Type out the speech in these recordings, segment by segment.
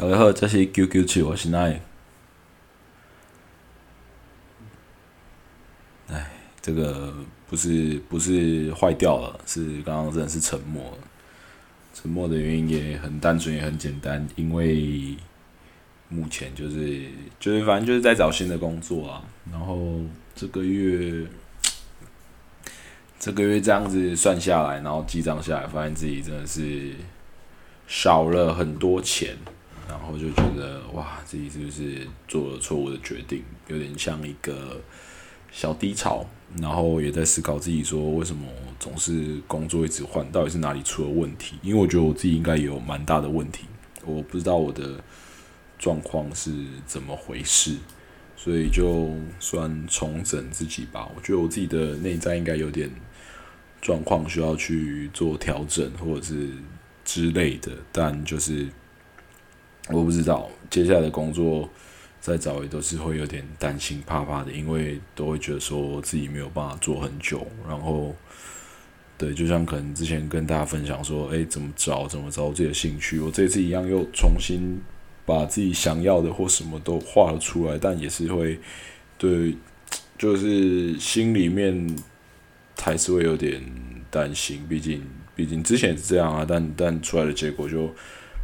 大家好，这是 QQ 七，我是奈。哎，这个不是不是坏掉了，是刚刚真的是沉默。沉默的原因也很单纯，也很简单，因为目前就是就是反正就是在找新的工作啊。然后这个月这个月这样子算下来，然后记账下来，发现自己真的是少了很多钱。然后就觉得哇，自己是不是做了错误的决定？有点像一个小低潮，然后也在思考自己说，为什么总是工作一直换，到底是哪里出了问题？因为我觉得我自己应该有蛮大的问题，我不知道我的状况是怎么回事，所以就算重整自己吧。我觉得我自己的内在应该有点状况需要去做调整，或者是之类的，但就是。我不知道接下来的工作再找也都是会有点担心怕怕的，因为都会觉得说自己没有办法做很久。然后，对，就像可能之前跟大家分享说，哎，怎么找怎么找自己的兴趣，我这次一样又重新把自己想要的或什么都画了出来，但也是会对，就是心里面还是会有点担心。毕竟，毕竟之前是这样啊，但但出来的结果就。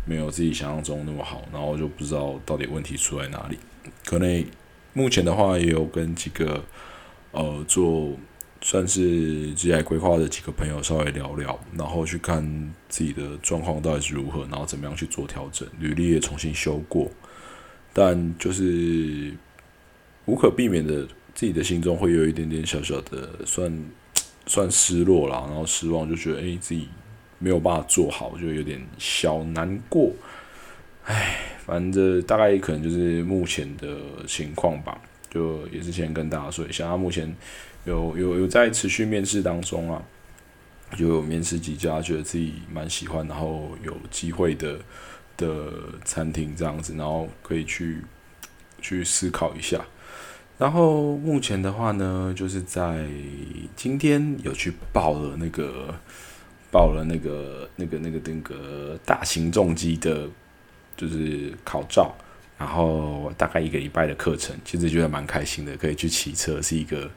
没有自己想象中那么好，然后就不知道到底问题出在哪里。可能目前的话，也有跟几个呃做算是职业规划的几个朋友稍微聊聊，然后去看自己的状况到底是如何，然后怎么样去做调整。履历也重新修过，但就是无可避免的，自己的心中会有一点点小小的算 算失落啦，然后失望，就觉得哎自己。没有办法做好，就有点小难过。唉，反正大概可能就是目前的情况吧。就也是先跟大家说一下，他目前有有有在持续面试当中啊，就有面试几家，觉得自己蛮喜欢，然后有机会的的餐厅这样子，然后可以去去思考一下。然后目前的话呢，就是在今天有去报了那个。报了那个、那个、那个、那个大型重机的，就是考照，然后大概一个礼拜的课程，其实觉得蛮开心的，可以去骑车，是一个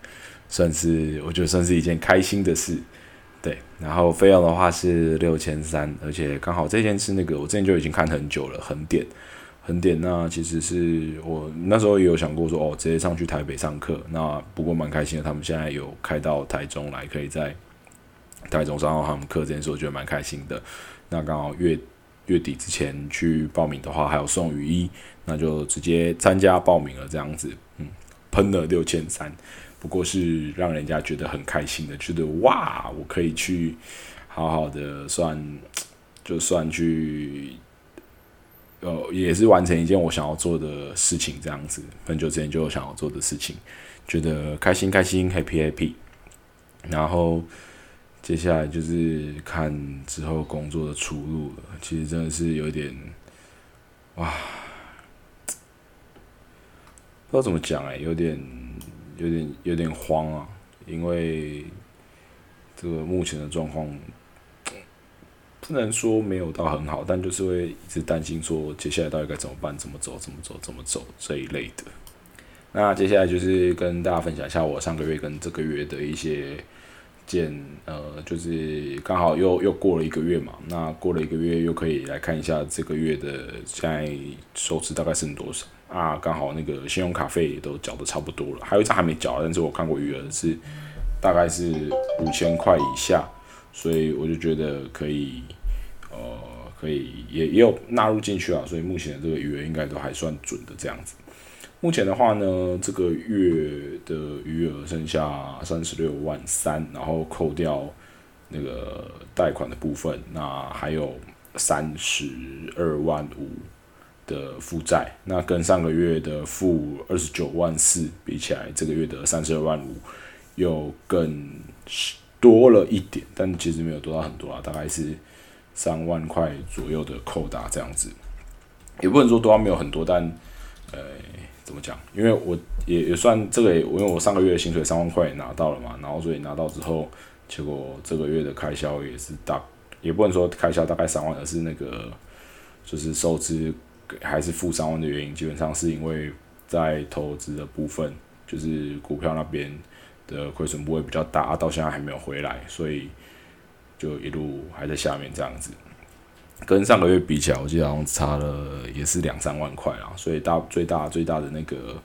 算是我觉得算是一件开心的事。对，然后费用的话是六千三，而且刚好这件是那个我之前就已经看很久了，很点很点。那其实是我那时候也有想过说，哦，直接上去台北上课。那不过蛮开心的，他们现在有开到台中来，可以在。台中上他们课这件事，我觉得蛮开心的。那刚好月月底之前去报名的话，还有送雨衣，那就直接参加报名了。这样子，嗯，喷了六千三，不过是让人家觉得很开心的，觉得哇，我可以去好好的算，就算去，呃，也是完成一件我想要做的事情。这样子，很久之前就想要做的事情，觉得开心开心，happy happy，然后。接下来就是看之后工作的出路了。其实真的是有点，哇，不知道怎么讲哎，有点、有点、有点慌啊！因为这个目前的状况，不能说没有到很好，但就是会一直担心说接下来到底该怎么办、怎么走、怎么走、怎么走这一类的。那接下来就是跟大家分享一下我上个月跟这个月的一些。见呃，就是刚好又又过了一个月嘛，那过了一个月又可以来看一下这个月的现在收支大概剩多少啊？刚好那个信用卡费也都缴的差不多了，还有一张还没缴，但是我看过余额是大概是五千块以下，所以我就觉得可以呃可以也也有纳入进去啊，所以目前的这个余额应该都还算准的这样子。目前的话呢，这个月的余额剩下三十六万三，然后扣掉那个贷款的部分，那还有三十二万五的负债，那跟上个月的负二十九万四比起来，这个月的三十二万五又更多了一点，但其实没有多到很多啊，大概是三万块左右的扣打这样子，也不能说多到没有很多，但呃。怎么讲？因为我也也算这个，因为我上个月的薪水三万块拿到了嘛，然后所以拿到之后，结果这个月的开销也是大，也不能说开销大概三万，而是那个就是收支还是负三万的原因，基本上是因为在投资的部分，就是股票那边的亏损部位比较大，到现在还没有回来，所以就一路还在下面这样子。跟上个月比起来，我记得好像差了也是两三万块啊，所以大最大最大的那个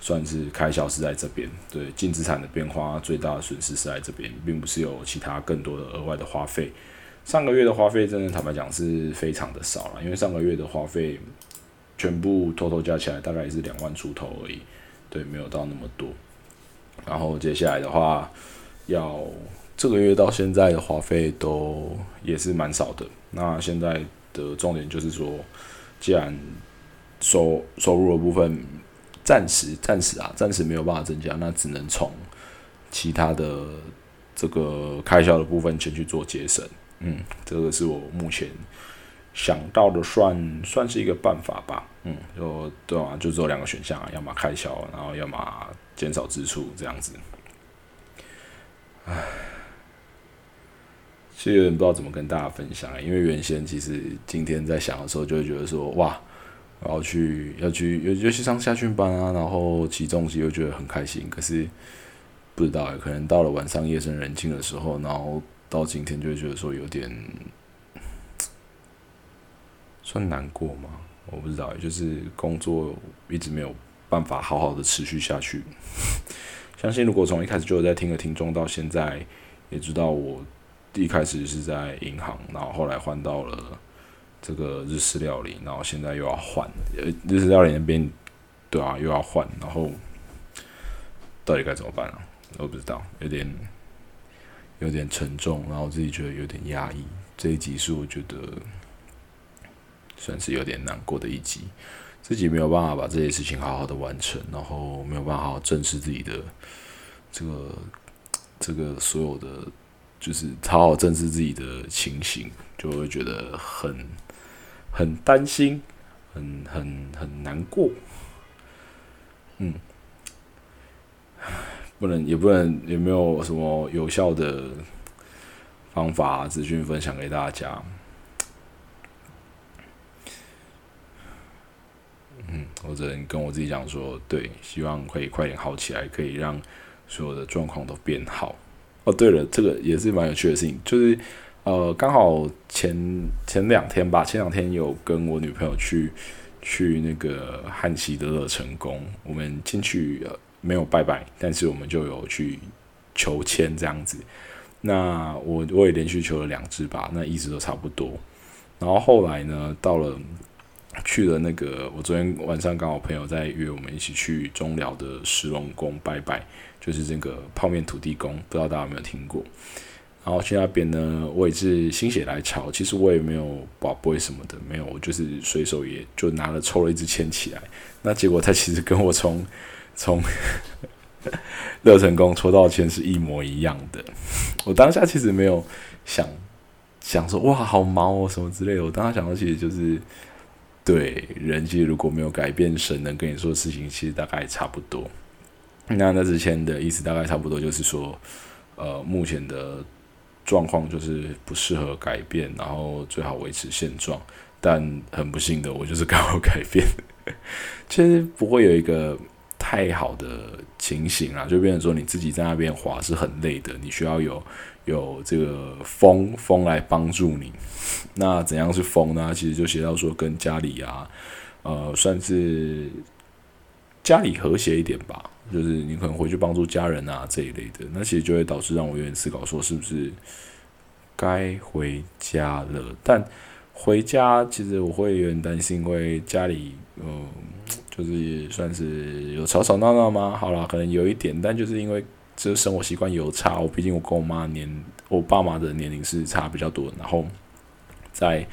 算是开销是在这边，对净资产的变化最大的损失是在这边，并不是有其他更多的额外的花费。上个月的花费真的坦白讲是非常的少了，因为上个月的花费全部偷偷加起来大概也是两万出头而已，对，没有到那么多。然后接下来的话，要这个月到现在的花费都也是蛮少的。那现在的重点就是说，既然收收入的部分暂时暂时啊暂时没有办法增加，那只能从其他的这个开销的部分先去做节省。嗯，这个是我目前想到的，算算是一个办法吧。嗯，就对啊，就只有两个选项啊，要么开销，然后要么减少支出，这样子。其实有点不知道怎么跟大家分享，因为原先其实今天在想的时候，就会觉得说，哇，然后去要去尤尤其上下训班啊，然后起重机又觉得很开心。可是不知道，可能到了晚上夜深人静的时候，然后。到今天就会觉得说有点算难过吗？我不知道，就是工作一直没有办法好好的持续下去。相信如果从一开始就有在听的听众，到现在也知道我一开始是在银行，然后后来换到了这个日式料理，然后现在又要换，日式料理那边对啊又要换，然后到底该怎么办啊？我不知道，有点。有点沉重，然后自己觉得有点压抑。这一集是我觉得算是有点难过的一集，自己没有办法把这些事情好好的完成，然后没有办法好好正视自己的这个这个所有的，就是好好正视自己的情形，就会觉得很很担心，很很很难过。嗯。不能，也不能，也没有什么有效的方法资讯分享给大家？嗯，我只能跟我自己讲说，对，希望可以快点好起来，可以让所有的状况都变好。哦，对了，这个也是蛮有趣的事情，就是呃，刚好前前两天吧，前两天有跟我女朋友去去那个汉西的乐成功，我们进去。没有拜拜，但是我们就有去求签这样子。那我我也连续求了两支吧，那一直都差不多。然后后来呢，到了去了那个，我昨天晚上刚好朋友在约我们一起去中寮的石龙宫拜拜，就是这个泡面土地公，不知道大家有没有听过？然后去那边呢，我也是心血来潮，其实我也没有宝贝什么的，没有，我就是随手也就拿了抽了一支签起来。那结果他其实跟我从从 乐成功抽到签是一模一样的，我当下其实没有想想说哇好毛哦什么之类的，我当下想到其实就是对人其实如果没有改变，神能跟你说的事情其实大概差不多。那那之前的意思大概差不多就是说，呃，目前的状况就是不适合改变，然后最好维持现状。但很不幸的，我就是刚好改变，其实不会有一个。太好的情形啊，就变成说你自己在那边滑是很累的，你需要有有这个风风来帮助你。那怎样是风呢？其实就写到说跟家里啊，呃，算是家里和谐一点吧，就是你可能回去帮助家人啊这一类的。那其实就会导致让我有点思考，说是不是该回家了？但回家其实我会有点担心，因为家里嗯。就是算是有吵吵闹闹吗？好了，可能有一点，但就是因为这生活习惯有差。我毕竟我跟我妈年，我爸妈的年龄是差比较多，然后在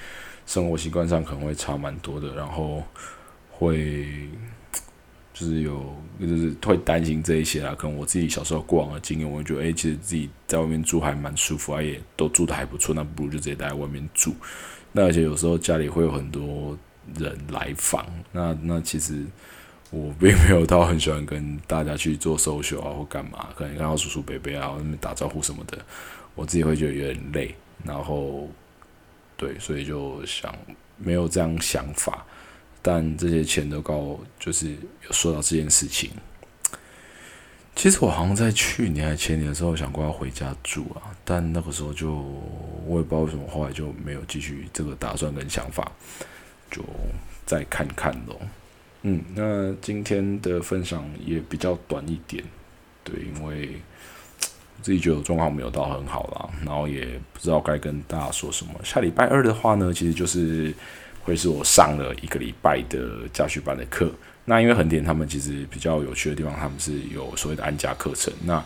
生活习惯上可能会差蛮多的，然后会就是有就是会担心这一些啦。可能我自己小时候过往的经验，我就觉得，哎，其实自己在外面住还蛮舒服啊，也都住的还不错，那不如就直接待在外面住。那而且有时候家里会有很多。人来访，那那其实我并没有到很喜欢跟大家去做收秀啊或干嘛，可能看到叔叔伯伯啊那边打招呼什么的，我自己会觉得有点累。然后对，所以就想没有这样想法，但这些钱都告就是有说到这件事情。其实我好像在去年还前年的时候想过要回家住啊，但那个时候就我也不知道为什么，后来就没有继续这个打算跟想法，就再看看咯。嗯，那今天的分享也比较短一点，对，因为 自己觉得状况没有到很好啦，然后也不知道该跟大家说什么。下礼拜二的话呢，其实就是会是我上了一个礼拜的家训班的课。那因为横田他们其实比较有趣的地方，他们是有所谓的安家课程。那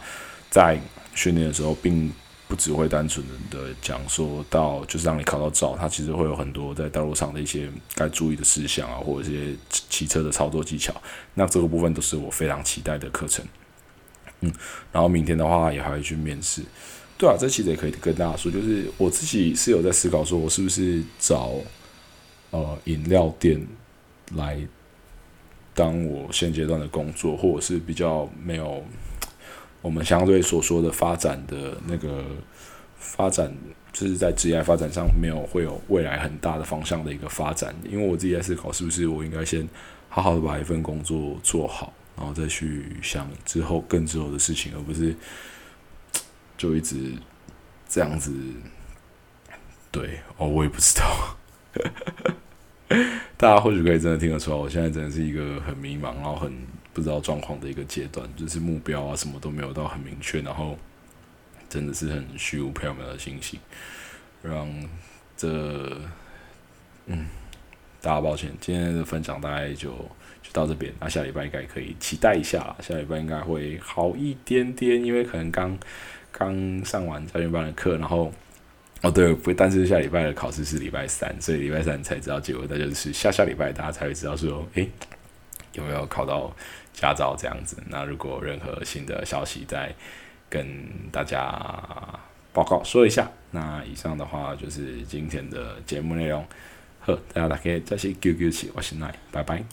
在训练的时候，并不只会单纯的讲说到就是让你考到照，它其实会有很多在道路上的一些该注意的事项啊，或者一些骑车的操作技巧。那这个部分都是我非常期待的课程。嗯，然后明天的话也还会去面试。对啊，这其实也可以跟大家说，就是我自己是有在思考，说我是不是找呃饮料店来。当我现阶段的工作，或者是比较没有我们相对所说的发展的那个发展，就是在职业发展上没有会有未来很大的方向的一个发展。因为我自己在思考，是不是我应该先好好的把一份工作做好，然后再去想之后更之后的事情，而不是就一直这样子。对，哦，我也不知道。大家或许可以真的听得出来，我现在真的是一个很迷茫，然后很不知道状况的一个阶段，就是目标啊什么都没有到很明确，然后真的是很虚无缥缈的心情，让这嗯，大家抱歉，今天的分享大概就就到这边，那下礼拜应该可以期待一下，下礼拜应该会好一点点，因为可能刚刚上完教练班的课，然后。哦，对，不，但是下礼拜的考试是礼拜三，所以礼拜三才知道结果。那就是下下礼拜大家才会知道说，诶，有没有考到驾照这样子。那如果任何新的消息，再跟大家报告说一下。那以上的话就是今天的节目内容。好，大家大家再次 QQ 起，我是奈，拜拜。